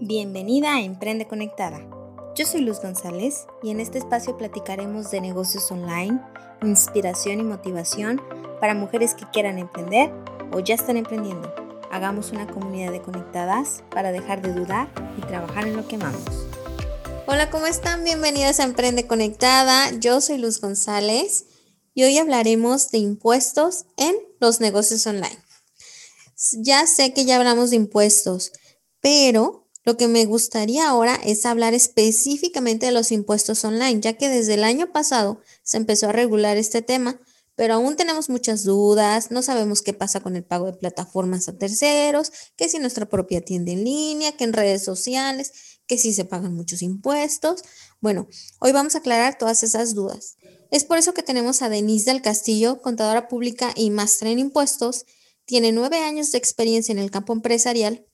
Bienvenida a Emprende Conectada. Yo soy Luz González y en este espacio platicaremos de negocios online, inspiración y motivación para mujeres que quieran emprender o ya están emprendiendo. Hagamos una comunidad de conectadas para dejar de dudar y trabajar en lo que amamos. Hola, ¿cómo están? Bienvenidas a Emprende Conectada. Yo soy Luz González y hoy hablaremos de impuestos en los negocios online. Ya sé que ya hablamos de impuestos, pero lo que me gustaría ahora es hablar específicamente de los impuestos online, ya que desde el año pasado se empezó a regular este tema, pero aún tenemos muchas dudas, no sabemos qué pasa con el pago de plataformas a terceros, que si nuestra propia tienda en línea, que en redes sociales, que si se pagan muchos impuestos. Bueno, hoy vamos a aclarar todas esas dudas. Es por eso que tenemos a Denise del Castillo, contadora pública y máster en impuestos. Tiene nueve años de experiencia en el campo empresarial.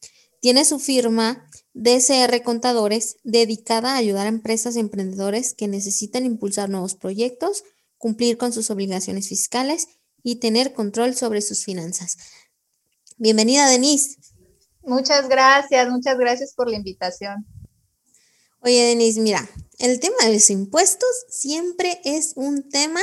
Tiene su firma DCR Contadores, dedicada a ayudar a empresas y emprendedores que necesitan impulsar nuevos proyectos, cumplir con sus obligaciones fiscales y tener control sobre sus finanzas. Bienvenida, Denise. Muchas gracias, muchas gracias por la invitación. Oye, Denise, mira, el tema de los impuestos siempre es un tema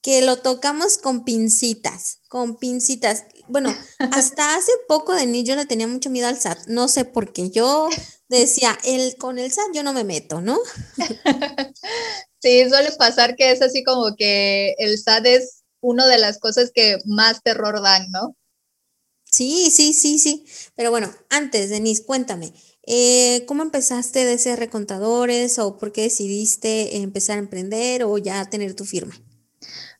que lo tocamos con pincitas, con pincitas bueno, hasta hace poco de mí yo le tenía mucho miedo al SAT, no sé por qué. Yo decía, el, con el SAT yo no me meto, ¿no? Sí, suele pasar que es así como que el SAT es una de las cosas que más terror dan, ¿no? Sí, sí, sí, sí. Pero bueno, antes, Denise, cuéntame, eh, ¿cómo empezaste de ser recontadores o por qué decidiste empezar a emprender o ya tener tu firma?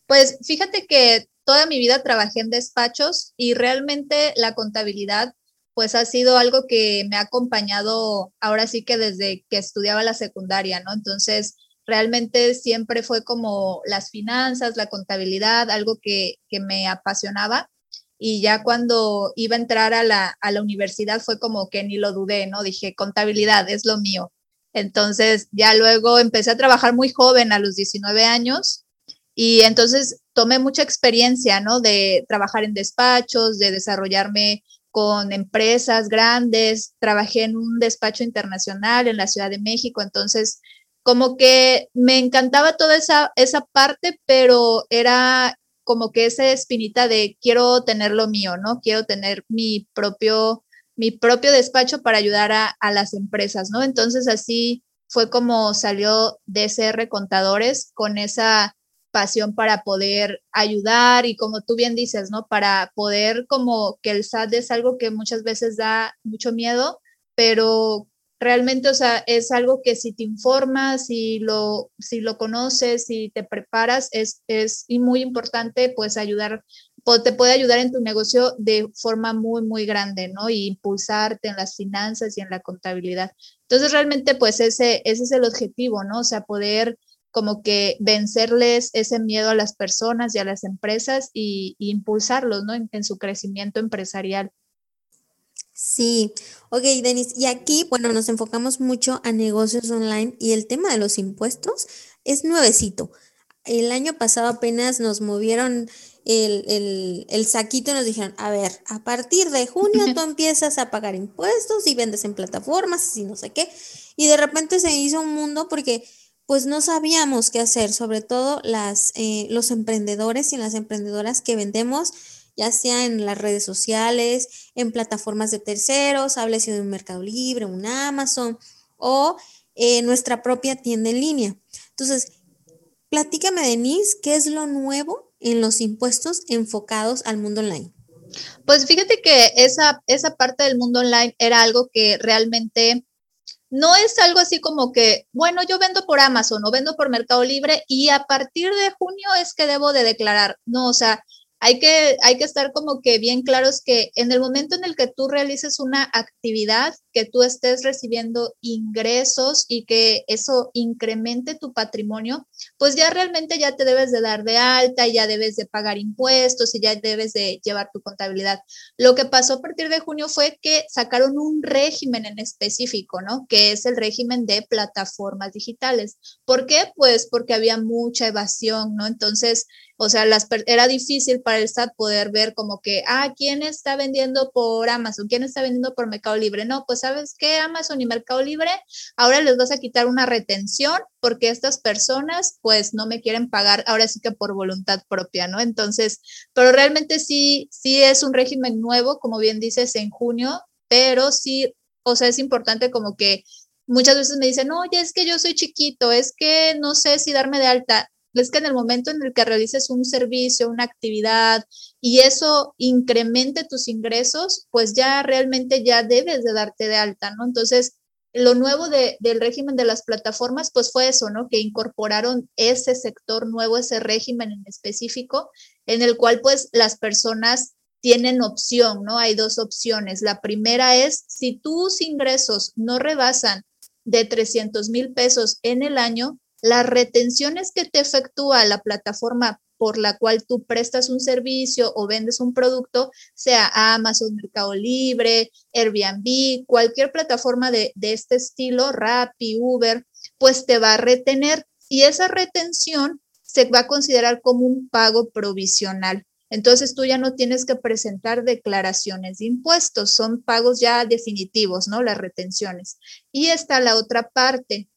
Pues fíjate que toda mi vida trabajé en despachos y realmente la contabilidad pues ha sido algo que me ha acompañado ahora sí que desde que estudiaba la secundaria, ¿no? Entonces, realmente siempre fue como las finanzas, la contabilidad, algo que, me apasionaba. Y ya cuando iba a entrar a la, a la universidad fue como que ni lo dudé, ¿no? Dije, contabilidad es lo mío. Entonces, ya luego empecé a trabajar muy joven, a los 19 años, y entonces tomé mucha experiencia, ¿no? De trabajar en despachos, de desarrollarme con empresas grandes, trabajé en un despacho internacional en la Ciudad de México, entonces como que me encantaba toda esa, esa parte, pero era como que esa espinita de quiero tener lo mío, ¿no? Quiero tener mi propio, mi propio despacho para ayudar a, a las empresas, ¿no? Entonces así fue como salió DCR Contadores con esa pasión para poder ayudar y como tú bien dices, ¿no? Para poder como que el SAT es algo que muchas veces da mucho miedo, pero realmente, o sea, es algo que si te informas, si lo, si lo conoces, si te preparas, es, es muy importante pues ayudar, te puede ayudar en tu negocio de forma muy, muy grande, ¿no? Y impulsarte en las finanzas y en la contabilidad. Entonces, realmente, pues ese, ese es el objetivo, ¿no? O sea, poder como que vencerles ese miedo a las personas y a las empresas y, impulsarlos, ¿no? En, su crecimiento empresarial. Sí, ok, Denis, y aquí, bueno, nos enfocamos mucho a negocios online y el tema de los impuestos es nuevecito. El año pasado apenas nos movieron el, el, saquito y nos dijeron, a ver, a partir de junio tú empiezas a pagar impuestos y vendes en plataformas y no sé qué. Y de repente se hizo un mundo porque pues no sabíamos qué hacer, sobre todo las, eh, los emprendedores y las emprendedoras que vendemos, ya sea en las redes sociales, en plataformas de terceros, háblese de un Mercado Libre, un Amazon o eh, nuestra propia tienda en línea. Entonces, platícame, Denise, ¿qué es lo nuevo en los impuestos enfocados al mundo online? Pues fíjate que esa, esa parte del mundo online era algo que realmente no es algo así como que, bueno, yo vendo por Amazon o vendo por Mercado Libre y a partir de junio es que debo de declarar. No, o sea, hay que, hay que estar como que bien claros que en el momento en el que tú realices una actividad, que tú estés recibiendo ingresos y que eso incremente tu patrimonio, pues ya realmente ya te debes de dar de alta, ya debes de pagar impuestos y ya debes de llevar tu contabilidad. Lo que pasó a partir de junio fue que sacaron un régimen en específico, ¿no? Que es el régimen de plataformas digitales. ¿Por qué? Pues porque había mucha evasión, ¿no? Entonces, o sea, las, era difícil para el SAT poder ver como que, ah, ¿quién está vendiendo por Amazon? ¿Quién está vendiendo por Mercado Libre? No, pues ¿sabes qué? Amazon y Mercado Libre, ahora les vas a quitar una retención porque estas personas pues no me quieren pagar ahora sí que por voluntad propia, ¿no? Entonces, pero realmente sí, sí es un régimen nuevo, como bien dices, en junio, pero sí, o sea, es importante como que muchas veces me dicen, oye, es que yo soy chiquito, es que no sé si darme de alta es que en el momento en el que realices un servicio, una actividad y eso incremente tus ingresos, pues ya realmente ya debes de darte de alta, ¿no? Entonces, lo nuevo del régimen de las plataformas, pues fue eso, ¿no? Que incorporaron ese sector nuevo, ese régimen en específico, en el cual pues las personas tienen opción, ¿no? Hay dos opciones. La primera es, si tus ingresos no rebasan de 300 mil pesos en el año, las retenciones que te efectúa la plataforma por la cual tú prestas un servicio o vendes un producto, sea Amazon, Mercado Libre, Airbnb, cualquier plataforma de, de este estilo, Rappi, Uber, pues te va a retener y esa retención se va a considerar como un pago provisional. Entonces tú ya no tienes que presentar declaraciones de impuestos, son pagos ya definitivos, ¿no? Las retenciones. Y está la otra parte,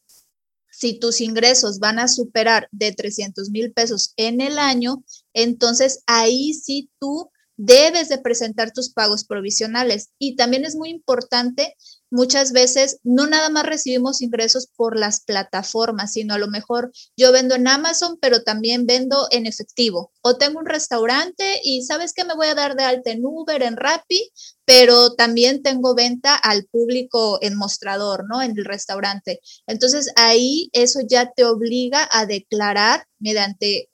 si tus ingresos van a superar de 300 mil pesos en el año, entonces ahí sí tú debes de presentar tus pagos provisionales. Y también es muy importante muchas veces no nada más recibimos ingresos por las plataformas, sino a lo mejor yo vendo en Amazon, pero también vendo en efectivo. O tengo un restaurante y sabes que me voy a dar de alta en Uber, en Rappi, pero también tengo venta al público en mostrador, ¿no? En el restaurante. Entonces ahí eso ya te obliga a declarar mediante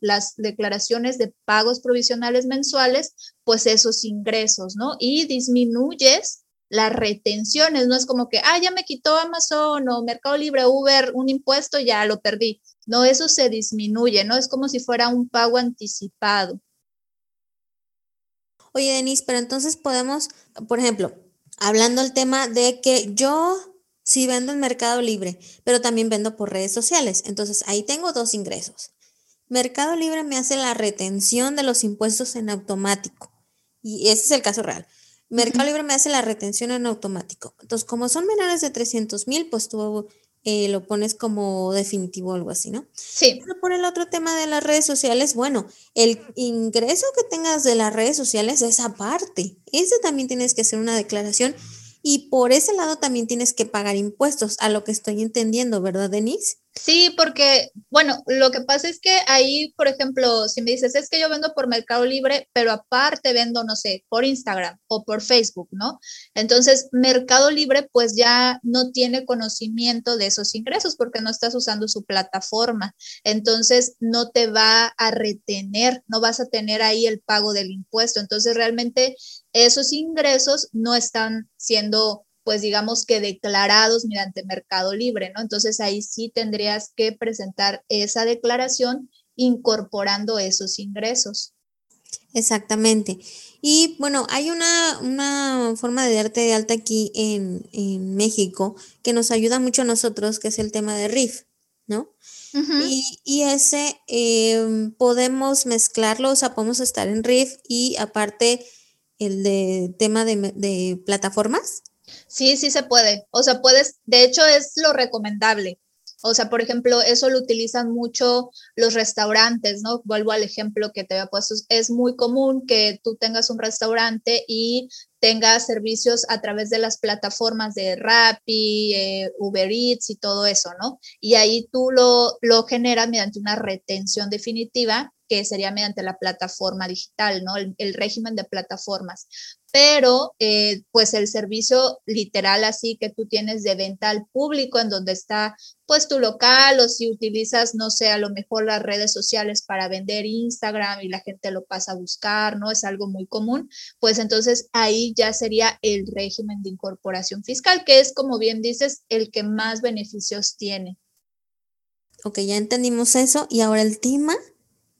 las declaraciones de pagos provisionales mensuales, pues esos ingresos, ¿no? Y disminuyes las retenciones, no es como que, ah, ya me quitó Amazon o Mercado Libre, Uber, un impuesto, ya lo perdí. No, eso se disminuye, ¿no? Es como si fuera un pago anticipado. Oye, Denise, pero entonces podemos, por ejemplo, hablando el tema de que yo sí vendo en Mercado Libre, pero también vendo por redes sociales. Entonces ahí tengo dos ingresos. Mercado Libre me hace la retención de los impuestos en automático. Y ese es el caso real. Mercado Libre me hace la retención en automático. Entonces, como son menores de 300 mil, pues tú eh, lo pones como definitivo o algo así, ¿no? Sí. Pero por el otro tema de las redes sociales, bueno, el ingreso que tengas de las redes sociales es aparte. Ese también tienes que hacer una declaración y por ese lado también tienes que pagar impuestos, a lo que estoy entendiendo, ¿verdad, Denise? Sí, porque, bueno, lo que pasa es que ahí, por ejemplo, si me dices, es que yo vendo por Mercado Libre, pero aparte vendo, no sé, por Instagram o por Facebook, ¿no? Entonces, Mercado Libre pues ya no tiene conocimiento de esos ingresos porque no estás usando su plataforma. Entonces, no te va a retener, no vas a tener ahí el pago del impuesto. Entonces, realmente esos ingresos no están siendo pues digamos que declarados mediante Mercado Libre, ¿no? Entonces ahí sí tendrías que presentar esa declaración incorporando esos ingresos. Exactamente. Y bueno, hay una, forma de darte de alta aquí en, México que nos ayuda mucho a nosotros, que es el tema de RIF, ¿no? y, ese em, podemos mezclarlo, o sea, podemos estar en RIF y aparte el de tema de, de plataformas. Sí, sí se puede. O sea, puedes, de hecho es lo recomendable. O sea, por ejemplo, eso lo utilizan mucho los restaurantes, ¿no? Vuelvo al ejemplo que te había puesto. Es muy común que tú tengas un restaurante y tengas servicios a través de las plataformas de Rappi, eh, Uber Eats y todo eso, ¿no? Y ahí tú lo, lo generas mediante una retención definitiva que sería mediante la plataforma digital, ¿no? El, régimen de plataformas. Pero, eh, pues el servicio literal así que tú tienes de venta al público, en donde está, pues tu local, o si utilizas, no sé, a lo mejor las redes sociales para vender Instagram y la gente lo pasa a buscar, ¿no? Es algo muy común. Pues entonces ahí ya sería el régimen de incorporación fiscal, que es, como bien dices, el que más beneficios tiene. Ok, ya entendimos eso. Y ahora el tema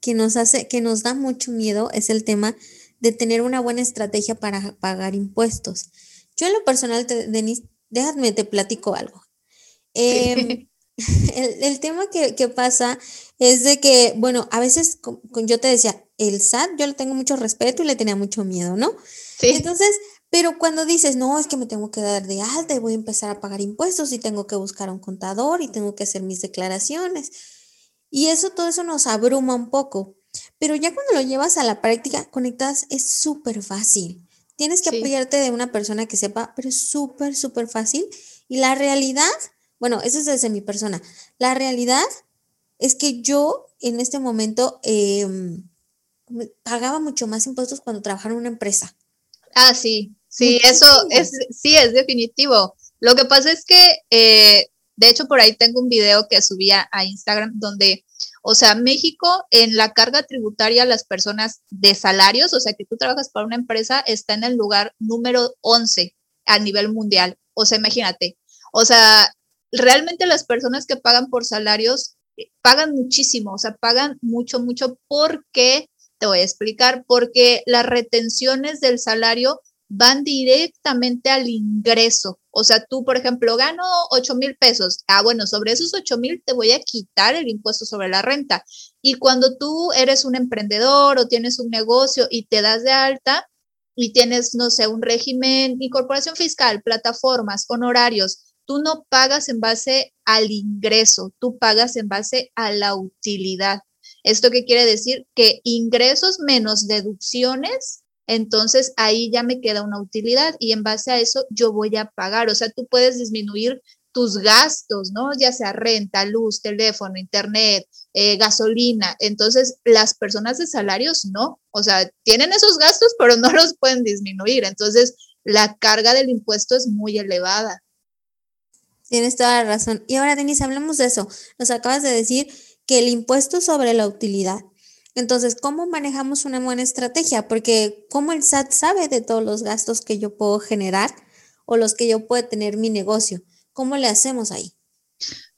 que nos hace, que nos da mucho miedo es el tema de tener una buena estrategia para pagar impuestos. Yo en lo personal, Denise, déjame te platico algo. Em, el, tema que, pasa es de que, bueno, a veces yo te decía, el SAT, yo le tengo mucho respeto y le tenía mucho miedo, ¿no? Sí. Entonces, Pero cuando dices, no, es que me tengo que dar de alta y voy a empezar a pagar impuestos y tengo que buscar a un contador y tengo que hacer mis declaraciones. Y eso, todo eso nos abruma un poco. Pero ya cuando lo llevas a la práctica, conectas, es súper fácil. Tienes que apoyarte de una persona que sepa, pero es súper, súper fácil. Y la realidad, bueno, eso es desde mi persona. La realidad es que yo en este momento em, pagaba mucho más impuestos cuando trabajaba en una empresa. Ah, sí, sí, eso es, sí, es definitivo. Lo que pasa es que, eh, de hecho, por ahí tengo un video que subía a Instagram donde, o sea, México en la carga tributaria las personas de salarios, o sea, que tú trabajas para una empresa, está en el lugar número 11 a nivel mundial. O sea, imagínate, o sea, realmente las personas que pagan por salarios eh, pagan muchísimo, o sea, pagan mucho, mucho. Porque, te voy a explicar, porque las retenciones del salario van directamente al ingreso. O sea, tú, por ejemplo, gano 8 mil pesos. Ah, bueno, sobre esos 8 mil te voy a quitar el impuesto sobre la renta. Y cuando tú eres un emprendedor o tienes un negocio y te das de alta y tienes, no sé, un régimen, incorporación fiscal, plataformas, honorarios, tú no pagas en base al ingreso, tú pagas en base a la utilidad. ¿Esto qué quiere decir? Que ingresos menos deducciones, entonces ahí ya me queda una utilidad y en base a eso yo voy a pagar. O sea, tú puedes disminuir tus gastos, ¿no? Ya sea renta, luz, teléfono, internet, eh, gasolina. Entonces, las personas de salarios no, o sea, tienen esos gastos, pero no los pueden disminuir. Entonces, la carga del impuesto es muy elevada. Tienes toda la razón. Y ahora, Denise, hablemos de eso. Nos acabas de decir que el impuesto sobre la utilidad. Entonces, ¿cómo manejamos una buena estrategia? Porque ¿cómo el SAT sabe de todos los gastos que yo puedo generar o los que yo puedo tener mi negocio? ¿Cómo le hacemos ahí?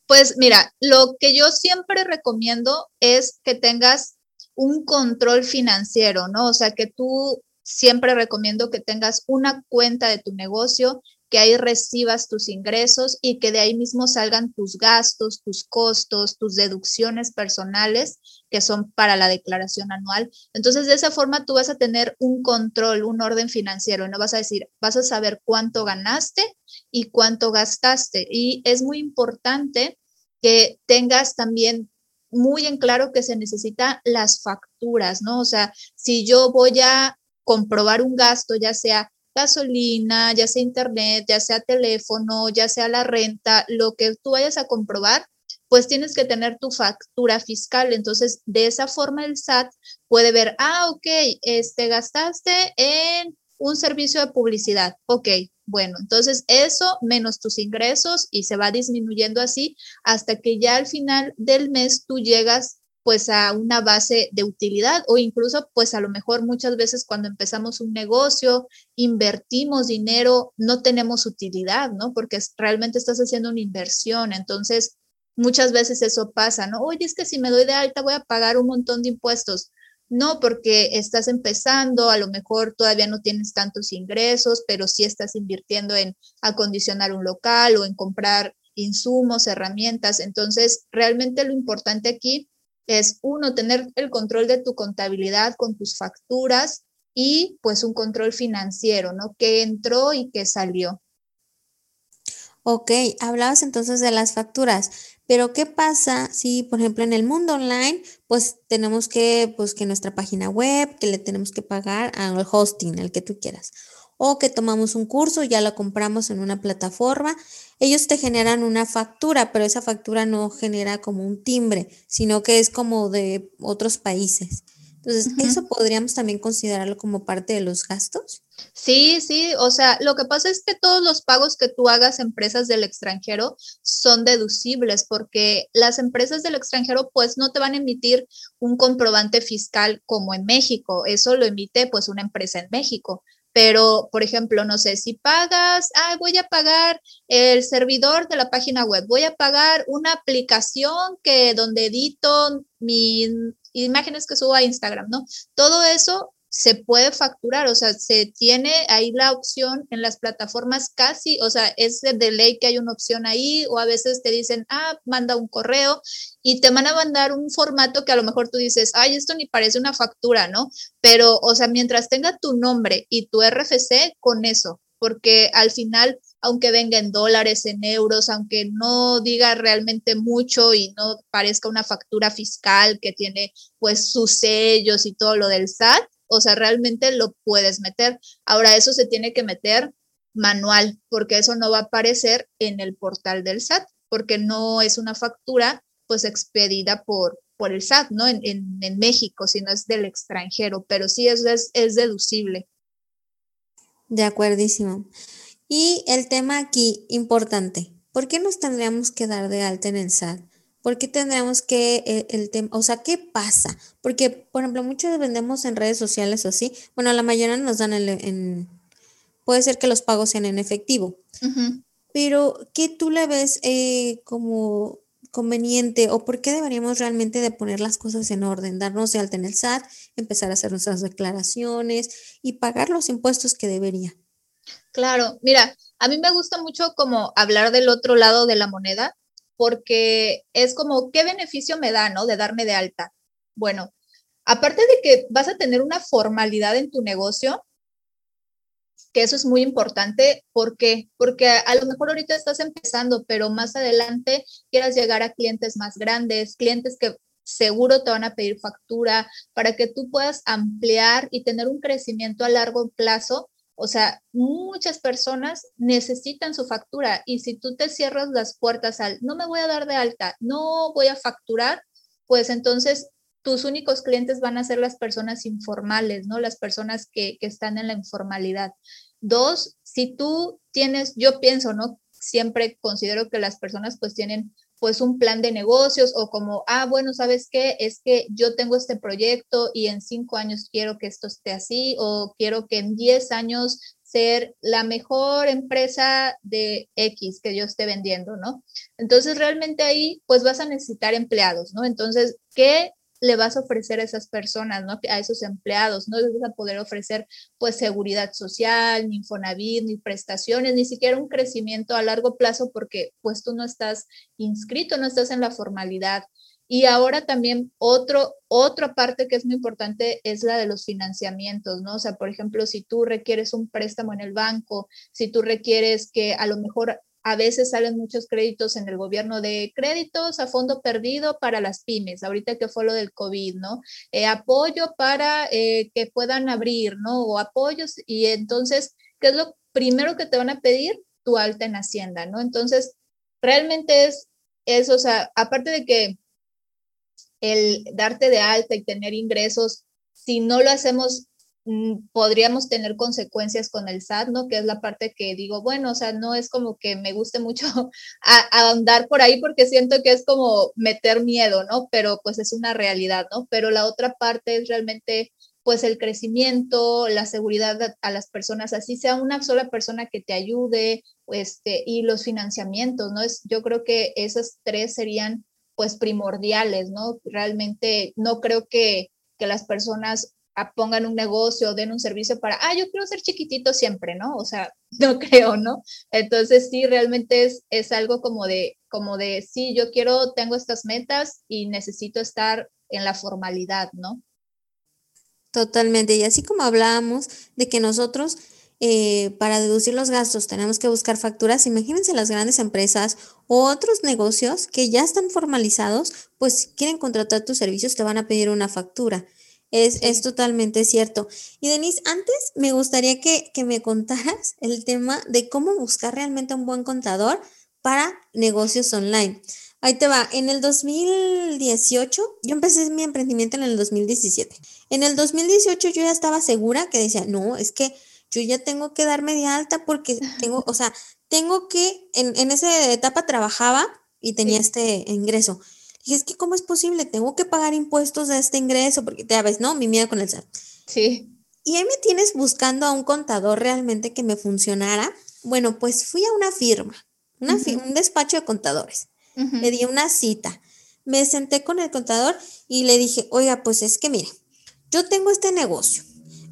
Pues mira, lo que yo siempre recomiendo es que tengas un control financiero, ¿no? O sea, que tú siempre recomiendo que tengas una cuenta de tu negocio que ahí recibas tus ingresos y que de ahí mismo salgan tus gastos, tus costos, tus deducciones personales que son para la declaración anual. Entonces, de esa forma tú vas a tener un control, un orden financiero no vas a decir, vas a saber cuánto ganaste y cuánto gastaste. Y es muy importante que tengas también muy en claro que se necesitan las facturas, ¿no? O sea, si yo voy a comprobar un gasto, ya sea gasolina, ya sea internet, ya sea teléfono, ya sea la renta, lo que tú vayas a comprobar, pues tienes que tener tu factura fiscal. Entonces, de esa forma el SAT puede ver, ah, ok, este, gastaste en un servicio de publicidad. Ok, bueno, entonces eso menos tus ingresos y se va disminuyendo así hasta que ya al final del mes tú llegas pues a una base de utilidad o incluso pues a lo mejor muchas veces cuando empezamos un negocio, invertimos dinero, no tenemos utilidad, ¿no? Porque realmente estás haciendo una inversión. Entonces, muchas veces eso pasa, ¿no? Oye, es que si me doy de alta voy a pagar un montón de impuestos. No, porque estás empezando, a lo mejor todavía no tienes tantos ingresos, pero sí estás invirtiendo en acondicionar un local o en comprar insumos, herramientas. Entonces, realmente lo importante aquí es uno, tener el control de tu contabilidad con tus facturas y pues un control financiero, ¿no? ¿Qué entró y qué salió? Ok, hablabas entonces de las facturas, pero ¿qué pasa si, por ejemplo, en el mundo online, pues tenemos que, pues que nuestra página web, que le tenemos que pagar al hosting, el que tú quieras, o que tomamos un curso, ya lo compramos en una plataforma ellos te generan una factura, pero esa factura no genera como un timbre, sino que es como de otros países. Entonces, ¿eso podríamos también considerarlo como parte de los gastos? Sí, sí, o sea, lo que pasa es que todos los pagos que tú hagas a empresas del extranjero son deducibles porque las empresas del extranjero pues no te van a emitir un comprobante fiscal como en México, eso lo emite pues una empresa en México. Pero, por ejemplo, no sé, si pagas, ah, voy a pagar el servidor de la página web, voy a pagar una aplicación que donde edito mis imágenes que subo a Instagram, ¿no? Todo eso se puede facturar, o sea, se tiene ahí la opción en las plataformas casi, o sea, es de ley que hay una opción ahí o a veces te dicen, ah, manda un correo y te van a mandar un formato que a lo mejor tú dices, ay, esto ni parece una factura, ¿no? Pero, o sea, mientras tenga tu nombre y tu RFC, con eso, porque al final aunque venga en dólares, en euros, aunque no diga realmente mucho y no parezca una factura fiscal que tiene pues sus sellos y todo lo del SAT, o sea, realmente lo puedes meter. Ahora eso se tiene que meter manual, porque eso no va a aparecer en el portal del SAT, porque no es una factura pues expedida por, por el SAT, ¿no? En, en, México, sino es del extranjero, pero sí es, es, es deducible. De acuerdísimo. Y el tema aquí importante, ¿por qué nos tendríamos que dar de alta en el SAT? ¿Por qué tendríamos que eh, el, tema, o sea, qué pasa? Porque, por ejemplo, muchos vendemos en redes sociales o así, bueno, la mayoría nos dan en, puede ser que los pagos sean en efectivo, pero ¿qué tú le ves eh, como conveniente o por qué deberíamos realmente de poner las cosas en orden, darnos de alta en el SAT, empezar a hacer nuestras declaraciones y pagar los impuestos que debería? Claro, mira, a mí me gusta mucho como hablar del otro lado de la moneda, porque es como, ¿qué beneficio me da, no? De darme de alta. Bueno, aparte de que vas a tener una formalidad en tu negocio, que eso es muy importante, ¿por qué? Porque a lo mejor ahorita estás empezando, pero más adelante quieras llegar a clientes más grandes, clientes que seguro te van a pedir factura para que tú puedas ampliar y tener un crecimiento a largo plazo o sea, muchas personas necesitan su factura y si tú te cierras las puertas al no me voy a dar de alta, no voy a facturar, pues entonces tus únicos clientes van a ser las personas informales, ¿no? Las personas que, que están en la informalidad. Dos, si tú tienes, yo pienso, ¿no? Siempre considero que las personas pues tienen pues un plan de negocios o como, ah, bueno, ¿sabes qué? Es que yo tengo este proyecto y en cinco años quiero que esto esté así o quiero que en diez años ser la mejor empresa de X que yo esté vendiendo, ¿no? Entonces, realmente ahí, pues vas a necesitar empleados, ¿no? Entonces, ¿qué le vas a ofrecer a esas personas, ¿no? A esos empleados, no les vas a poder ofrecer pues seguridad social, ni Infonavit, ni prestaciones, ni siquiera un crecimiento a largo plazo porque pues tú no estás inscrito, no estás en la formalidad. Y ahora también otro, otra parte que es muy importante es la de los financiamientos, ¿no? O sea, por ejemplo, si tú requieres un préstamo en el banco, si tú requieres que a lo mejor a veces salen muchos créditos en el gobierno de créditos a fondo perdido para las pymes, ahorita que fue lo del COVID, ¿no? Eh, apoyo para eh, que puedan abrir, ¿no? O apoyos, y entonces, ¿qué es lo primero que te van a pedir? Tu alta en Hacienda, ¿no? Entonces, realmente es eso, o sea, aparte de que el darte de alta y tener ingresos, si no lo hacemos podríamos tener consecuencias con el SAT, ¿no? Que es la parte que digo, bueno, o sea, no es como que me guste mucho andar por ahí porque siento que es como meter miedo, ¿no? Pero pues es una realidad, ¿no? Pero la otra parte es realmente pues el crecimiento, la seguridad a las personas, así sea una sola persona que te ayude, este, y los financiamientos, ¿no? Es, yo creo que esas tres serían pues primordiales, ¿no? Realmente no creo que, que las personas pongan un negocio, den un servicio para, ah, yo quiero ser chiquitito siempre, ¿no? O sea, no creo, ¿no? Entonces sí, realmente es, es algo como de, como de, sí, yo quiero, tengo estas metas y necesito estar en la formalidad, ¿no? Totalmente. Y así como hablábamos de que nosotros eh, para deducir los gastos tenemos que buscar facturas, imagínense las grandes empresas o otros negocios que ya están formalizados, pues quieren contratar tus servicios, te van a pedir una factura. Es, totalmente cierto. Y Denise, antes me gustaría que, me contaras el tema de cómo buscar realmente un buen contador para negocios online. Ahí te va, en el 2018, yo empecé mi emprendimiento en el 2017. En el 2018 yo ya estaba segura que decía, no, es que yo ya tengo que darme de alta porque tengo, o sea, tengo que, en, en esa etapa trabajaba y tenía este ingreso. Y es que, ¿cómo es posible? Tengo que pagar impuestos de este ingreso, porque ya ves, ¿no? Mi miedo con el SAT. Sí. Y ahí me tienes buscando a un contador realmente que me funcionara. Bueno, pues fui a una firma, una un despacho de contadores. Le di una cita. Me senté con el contador y le dije, oiga, pues es que mire, yo tengo este negocio.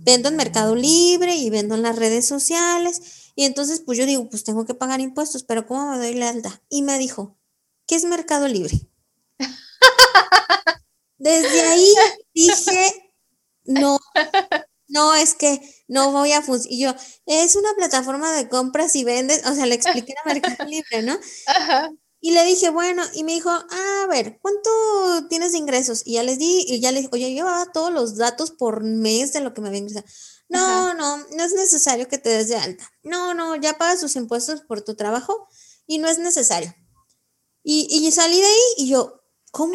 vendo en Mercado Libre y vendo en las redes sociales. Y entonces, pues yo digo, pues tengo que pagar impuestos, pero ¿cómo me doy la alta? Y me dijo, ¿qué es Mercado Libre? Desde ahí dije, no, no, es que no voy a funcionar. Y yo, es una plataforma de compras y vendes, o sea, le expliqué a Mercado Libre, ¿no? Y le dije, bueno, y me dijo, ah, a ver, ¿cuánto tienes de ingresos? Y ya les di, y ya les dije, oye, yo llevaba todos los datos por mes de lo que me había ingresado. No, no, no es necesario que te des de alta. No, no, ya pagas tus impuestos por tu trabajo y no es necesario. Y, y salí de ahí y yo, ¿cómo?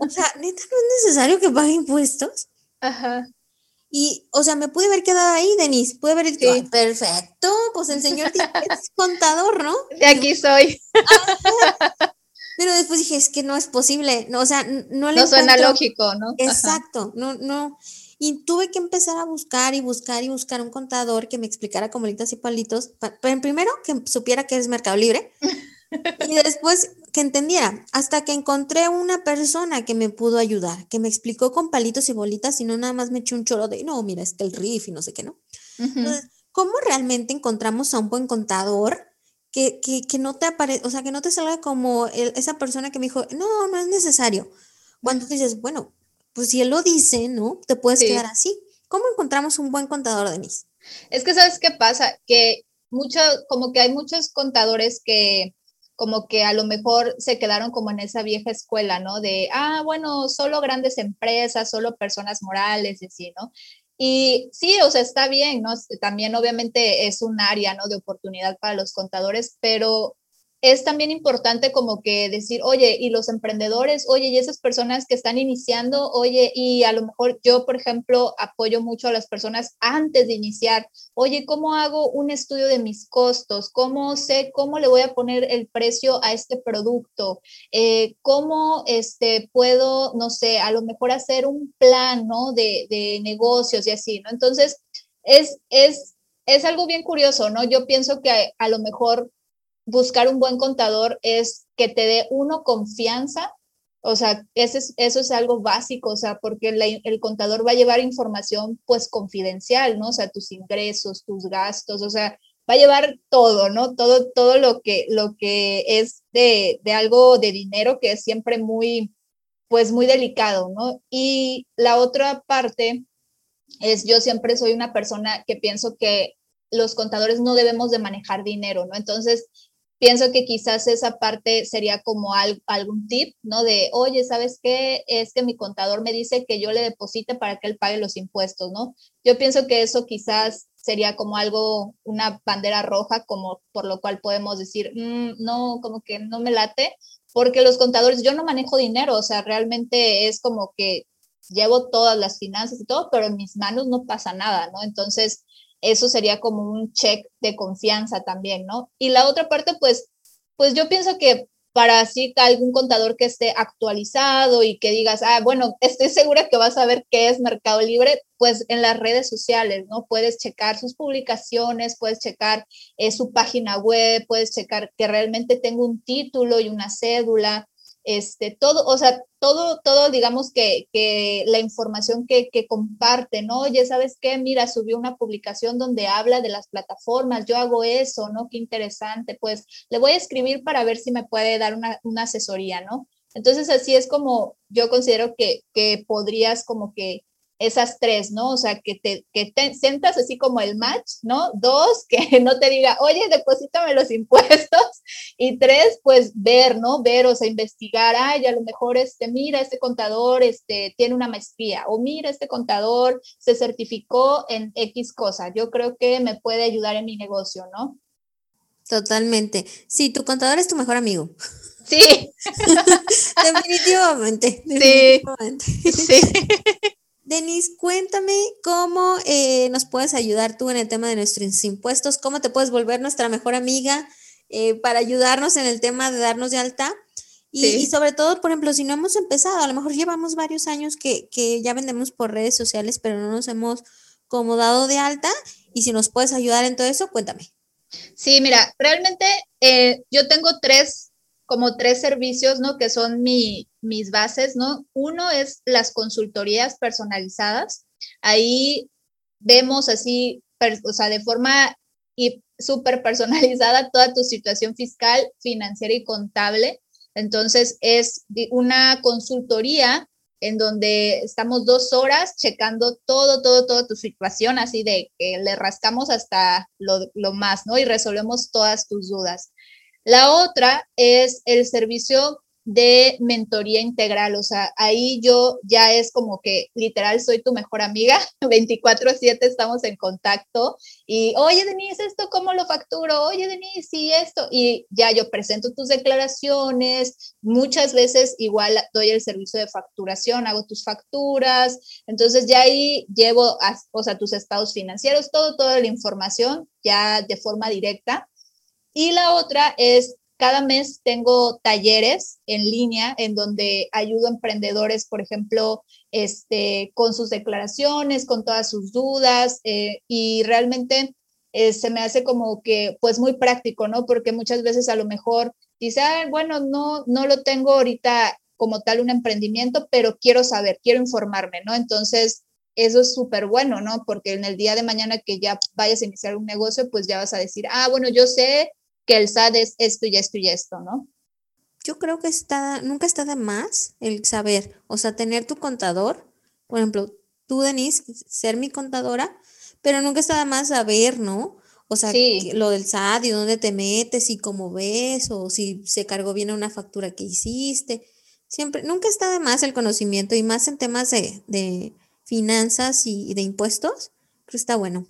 O sea, neta, no es necesario que pague impuestos. Ajá. Y, o sea, me pude haber quedado ahí, Denise. Pude haber dicho, perfecto, pues el señor es contador, ¿no? De aquí soy. Pero después dije, es que no es posible. No, o sea, no le. No suena lógico, ¿no? Exacto, no, no. Y tuve que empezar a buscar y buscar y buscar un contador que me explicara como litas y palitos. Pero primero que supiera que es Mercado Libre. y después que entendiera, hasta que encontré una persona que me pudo ayudar, que me explicó con palitos y bolitas y no nada más me echó un choro de, no, mira, es que el riff y no sé qué, ¿no? Entonces, ¿cómo realmente encontramos a un buen contador que, que, que no te aparece, o sea, que no te salga como esa persona que me dijo, no, no es necesario? Cuando dices, bueno, pues si él lo dice, ¿no? Te puedes quedar así. ¿Cómo encontramos un buen contador, Denise? Es que, ¿sabes qué pasa? Que mucho, como que hay muchos contadores que como que a lo mejor se quedaron como en esa vieja escuela, ¿no? De, ah, bueno, solo grandes empresas, solo personas morales y así, ¿no? Y sí, o sea, está bien, ¿no? También obviamente es un área, ¿no? De oportunidad para los contadores, pero es también importante como que decir, oye, y los emprendedores, oye, y esas personas que están iniciando, oye, y a lo mejor yo, por ejemplo, apoyo mucho a las personas antes de iniciar, oye, ¿cómo hago un estudio de mis costos? ¿Cómo sé cómo le voy a poner el precio a este producto? Eh, ¿Cómo este, puedo, no sé, a lo mejor hacer un plan, ¿no? De, de negocios y así, ¿no? Entonces, es, es, es algo bien curioso, ¿no? Yo pienso que a lo mejor buscar un buen contador es que te dé uno confianza, o sea, ese es, eso es algo básico, o sea, porque el contador va a llevar información pues confidencial, ¿no? O sea, tus ingresos, tus gastos, o sea, va a llevar todo, ¿no? Todo, todo lo que, lo que es de, de algo de dinero que es siempre muy, pues muy delicado, ¿no? Y la otra parte es, yo siempre soy una persona que pienso que los contadores no debemos de manejar dinero, ¿no? Entonces, pienso que quizás esa parte sería como algún tip, ¿no? De, oye, ¿sabes qué? Es que mi contador me dice que yo le deposite para que él pague los impuestos, ¿no? Yo pienso que eso quizás sería como algo, una bandera roja, como por lo cual podemos decir, mm, no, como que no me late, porque los contadores, yo no manejo dinero, o sea, realmente es como que llevo todas las finanzas y todo, pero en mis manos no pasa nada, ¿no? Entonces, eso sería como un check de confianza también, ¿no? Y la otra parte, pues, pues yo pienso que para así algún contador que esté actualizado y que digas, ah, bueno, estoy segura que vas a ver qué es Mercado Libre, pues en las redes sociales, ¿no? Puedes checar sus publicaciones, puedes checar eh, su página web, puedes checar que realmente tenga un título y una cédula, este, todo, o sea, todo, todo, digamos que, que la información que, que, comparte, ¿no? Oye, ¿sabes qué? Mira, subió una publicación donde habla de las plataformas, yo hago eso, ¿no? Qué interesante, pues le voy a escribir para ver si me puede dar una, una asesoría, ¿no? Entonces, así es como yo considero que, que podrías como que esas tres, ¿no? O sea, que te, que te sientas así como el match, ¿no? Dos, que no te diga, oye, deposítame los impuestos. Y tres, pues ver, ¿no? Ver, o sea, investigar, ay, a lo mejor, este, mira, este contador, este, tiene una maestría, o mira, este contador se certificó en X cosa. Yo creo que me puede ayudar en mi negocio, ¿no? Totalmente. Sí, tu contador es tu mejor amigo. Sí. definitivamente. Definitivamente. Sí. sí. Denise, cuéntame cómo eh, nos puedes ayudar tú en el tema de nuestros impuestos, cómo te puedes volver nuestra mejor amiga eh, para ayudarnos en el tema de darnos de alta. Y, sobre todo, por ejemplo, si no hemos empezado, a lo mejor llevamos varios años que, ya vendemos por redes sociales, pero no nos hemos como dado de alta. Y si nos puedes ayudar en todo eso, cuéntame. Sí, mira, realmente eh, yo tengo tres como tres servicios, ¿no? Que son mi, mis bases, ¿no? Uno es las consultorías personalizadas. Ahí vemos así, o sea, de forma súper personalizada toda tu situación fiscal, financiera y contable. Entonces, es una consultoría en donde estamos dos horas checando todo, todo, toda tu situación, así de que le rascamos hasta lo, lo más, ¿no? Y resolvemos todas tus dudas. La otra es el servicio de mentoría integral, o sea, ahí yo ya es como que literal soy tu mejor amiga, 24/7 estamos en contacto y, oye Denise, ¿esto cómo lo facturo? Oye Denise, sí, esto, y ya yo presento tus declaraciones, muchas veces igual doy el servicio de facturación, hago tus facturas, entonces ya ahí llevo, o sea, tus estados financieros, todo, toda la información ya de forma directa. Y la otra es cada mes tengo talleres en línea en donde ayudo a emprendedores, por ejemplo, este, con sus declaraciones, con todas sus dudas eh, y realmente eh, se me hace como que pues muy práctico, ¿no? Porque muchas veces a lo mejor dice, bueno, no, no lo tengo ahorita como tal un emprendimiento, pero quiero saber, quiero informarme, ¿no? Entonces, eso es súper bueno, ¿no? Porque en el día de mañana que ya vayas a iniciar un negocio, pues ya vas a decir, ah, bueno, yo sé que el SAT es esto y esto y esto, ¿no? Yo creo que está, nunca está de más el saber, o sea, tener tu contador, por ejemplo, tú, Denise, ser mi contadora, pero nunca está de más saber, ¿no? O sea, lo del SAT y dónde te metes y cómo ves, o si se cargó bien una factura que hiciste. Siempre, nunca está de más el conocimiento y más en temas de, de finanzas y, y de impuestos, pero está bueno.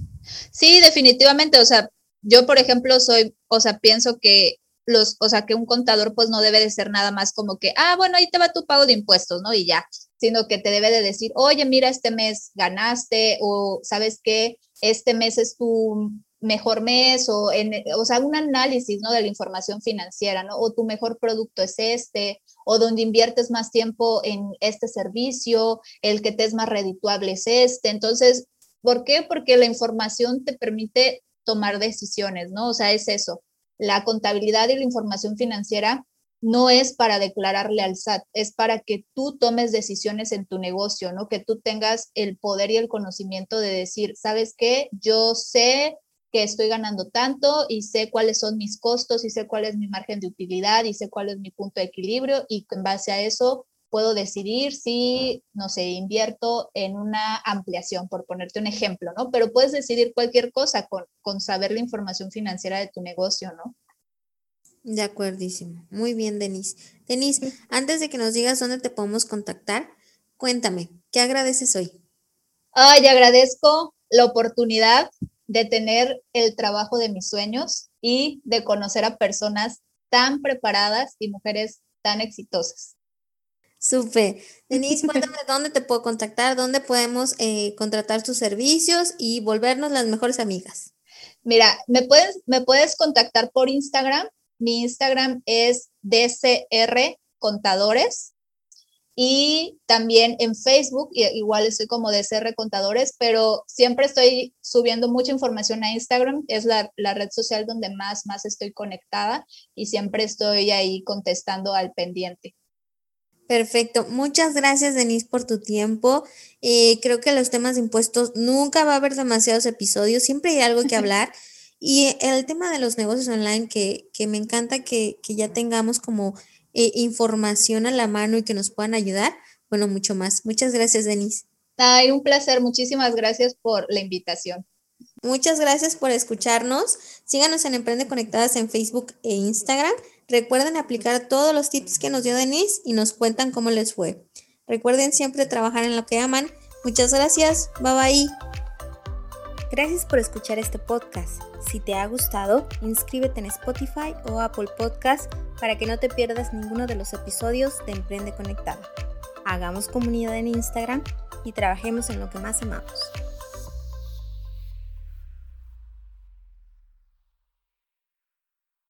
Sí, definitivamente, o sea, yo, por ejemplo, soy, o sea, pienso que los, o sea, que un contador pues no debe de ser nada más como que, ah, bueno, ahí te va tu pago de impuestos, ¿no? Y ya, sino que te debe de decir, oye, mira, este mes ganaste o sabes qué, este mes es tu mejor mes o, en, o sea, un análisis, ¿no? De la información financiera, ¿no? O tu mejor producto es este, o donde inviertes más tiempo en este servicio, el que te es más redituable es este. Entonces, ¿por qué? Porque la información te permite tomar decisiones, ¿no? O sea, es eso. La contabilidad y la información financiera no es para declararle al SAT, es para que tú tomes decisiones en tu negocio, ¿no? Que tú tengas el poder y el conocimiento de decir, ¿sabes qué? Yo sé que estoy ganando tanto y sé cuáles son mis costos y sé cuál es mi margen de utilidad y sé cuál es mi punto de equilibrio y en base a eso puedo decidir si, no sé, invierto en una ampliación, por ponerte un ejemplo, ¿no? Pero puedes decidir cualquier cosa con, con saber la información financiera de tu negocio, ¿no? De acuerdísimo. Muy bien, Denise. Denise, antes de que nos digas dónde te podemos contactar, cuéntame, ¿qué agradeces hoy? Ay, agradezco la oportunidad de tener el trabajo de mis sueños y de conocer a personas tan preparadas y mujeres tan exitosas. Súper. Denise, cuéntame dónde te puedo contactar, dónde podemos eh, contratar tus servicios y volvernos las mejores amigas. Mira, me puedes, me puedes contactar por Instagram. Mi Instagram es DCR Contadores. Y también en Facebook, igual estoy como DCR Contadores, pero siempre estoy subiendo mucha información a Instagram. Es la, la red social donde más, más estoy conectada y siempre estoy ahí contestando al pendiente. Perfecto. Muchas gracias, Denise, por tu tiempo. Eh, creo que los temas de impuestos nunca va a haber demasiados episodios, siempre hay algo que hablar. Y el tema de los negocios online, que, que me encanta que, que, ya tengamos como eh, información a la mano y que nos puedan ayudar, bueno, mucho más. Muchas gracias, Denise. Ay, un placer. Muchísimas gracias por la invitación. Muchas gracias por escucharnos. Síganos en Emprende Conectadas en Facebook e Instagram. Recuerden aplicar todos los tips que nos dio Denise y nos cuentan cómo les fue. Recuerden siempre trabajar en lo que aman. Muchas gracias. Bye bye. Gracias por escuchar este podcast. Si te ha gustado, inscríbete en Spotify o Apple Podcast para que no te pierdas ninguno de los episodios de Emprende Conectado. Hagamos comunidad en Instagram y trabajemos en lo que más amamos.